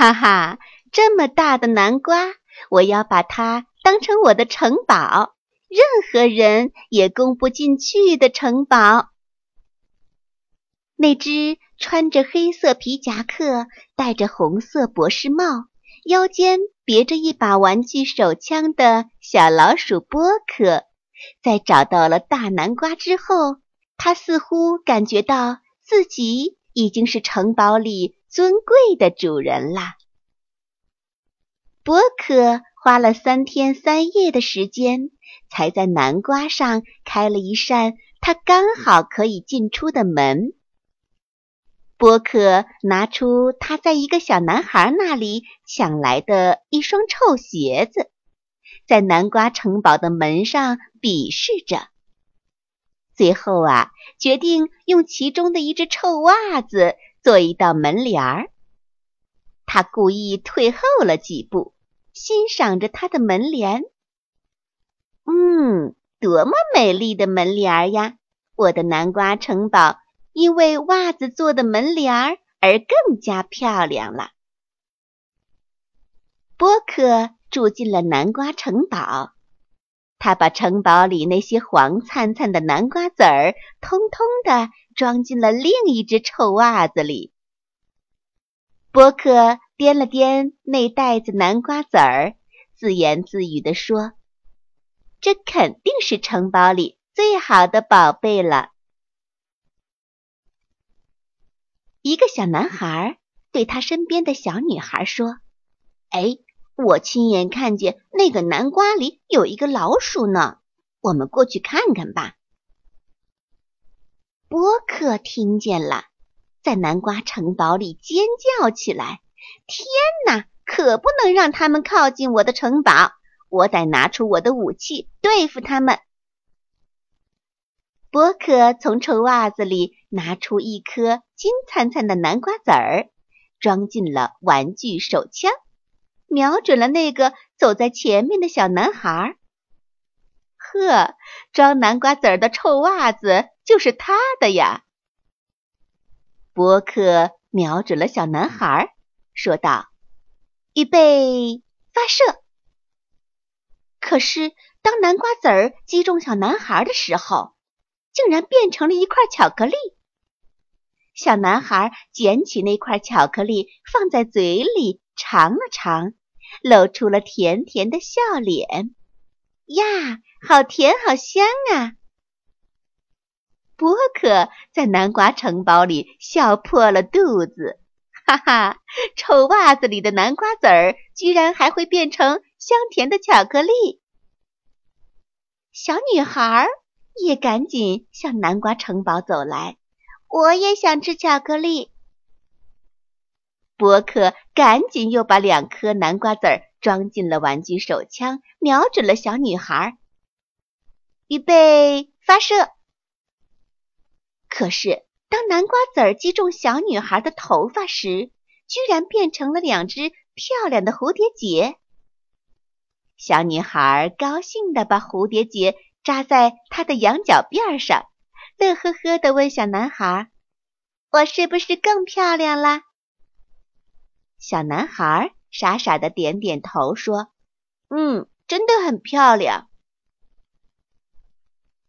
哈哈，这么大的南瓜，我要把它当成我的城堡，任何人也攻不进去的城堡。那只穿着黑色皮夹克、戴着红色博士帽、腰间别着一把玩具手枪的小老鼠波克，在找到了大南瓜之后，他似乎感觉到自己已经是城堡里。尊贵的主人啦！波克花了三天三夜的时间，才在南瓜上开了一扇他刚好可以进出的门。波克拿出他在一个小男孩那里抢来的一双臭鞋子，在南瓜城堡的门上比试着。最后啊，决定用其中的一只臭袜子。做一道门帘儿，他故意退后了几步，欣赏着他的门帘。嗯，多么美丽的门帘儿呀！我的南瓜城堡因为袜子做的门帘儿而更加漂亮了。波克住进了南瓜城堡，他把城堡里那些黄灿灿的南瓜籽儿通通的。装进了另一只臭袜子里。波克掂了掂那袋子南瓜籽儿，自言自语地说：“这肯定是城堡里最好的宝贝了。”一个小男孩对他身边的小女孩说：“哎，我亲眼看见那个南瓜里有一个老鼠呢，我们过去看看吧。”波克听见了，在南瓜城堡里尖叫起来：“天哪，可不能让他们靠近我的城堡！我得拿出我的武器对付他们。”波克从臭袜子里拿出一颗金灿灿的南瓜籽儿，装进了玩具手枪，瞄准了那个走在前面的小男孩。呵，装南瓜籽儿的臭袜子。就是他的呀！波克瞄准了小男孩，说道：“预备，发射！”可是，当南瓜籽儿击中小男孩的时候，竟然变成了一块巧克力。小男孩捡起那块巧克力，放在嘴里尝了尝，露出了甜甜的笑脸。呀，好甜，好香啊！波克在南瓜城堡里笑破了肚子，哈哈！臭袜子里的南瓜籽儿居然还会变成香甜的巧克力。小女孩也赶紧向南瓜城堡走来，我也想吃巧克力。波克赶紧又把两颗南瓜籽儿装进了玩具手枪，瞄准了小女孩，预备，发射！可是，当南瓜籽儿击中小女孩的头发时，居然变成了两只漂亮的蝴蝶结。小女孩高兴地把蝴蝶结扎在她的羊角辫上，乐呵呵地问小男孩：“我是不是更漂亮啦？”小男孩傻傻的点点头，说：“嗯，真的很漂亮。”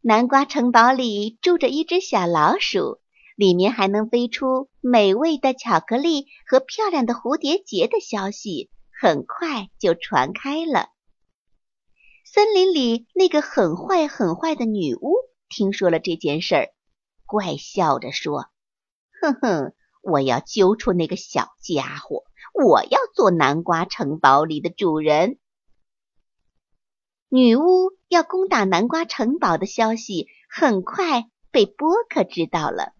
南瓜城堡里住着一只小老鼠，里面还能飞出美味的巧克力和漂亮的蝴蝶结的消息，很快就传开了。森林里那个很坏很坏的女巫听说了这件事儿，怪笑着说：“哼哼，我要揪出那个小家伙，我要做南瓜城堡里的主人。”女巫要攻打南瓜城堡的消息很快被波克知道了。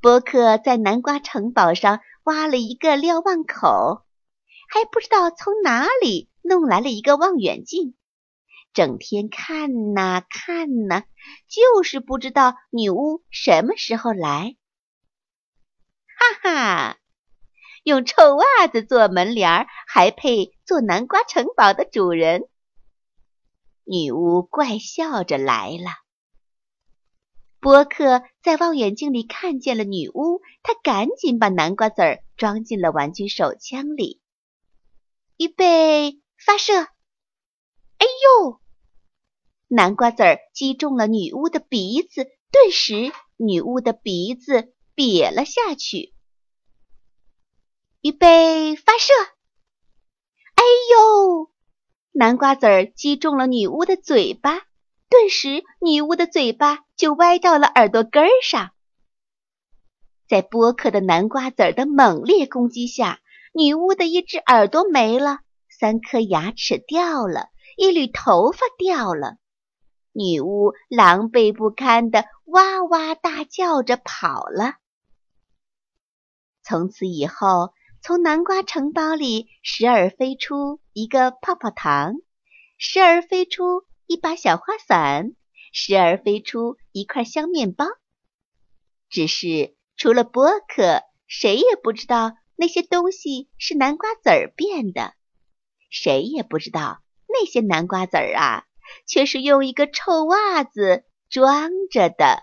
波克在南瓜城堡上挖了一个瞭望口，还不知道从哪里弄来了一个望远镜，整天看呐看呐，就是不知道女巫什么时候来。哈哈，用臭袜子做门帘还配做南瓜城堡的主人？女巫怪笑着来了。波克在望远镜里看见了女巫，他赶紧把南瓜籽儿装进了玩具手枪里，预备发射！哎呦！南瓜籽儿击中了女巫的鼻子，顿时女巫的鼻子瘪了下去。预备发射！哎呦！南瓜籽儿击中了女巫的嘴巴，顿时女巫的嘴巴就歪到了耳朵根儿上。在波克的南瓜籽儿的猛烈攻击下，女巫的一只耳朵没了，三颗牙齿掉了，一缕头发掉了。女巫狼狈不堪的哇哇大叫着跑了。从此以后。从南瓜城堡里时而飞出一个泡泡糖，时而飞出一把小花伞，时而飞出一块香面包。只是除了波克，谁也不知道那些东西是南瓜籽儿变的，谁也不知道那些南瓜籽儿啊，却是用一个臭袜子装着的。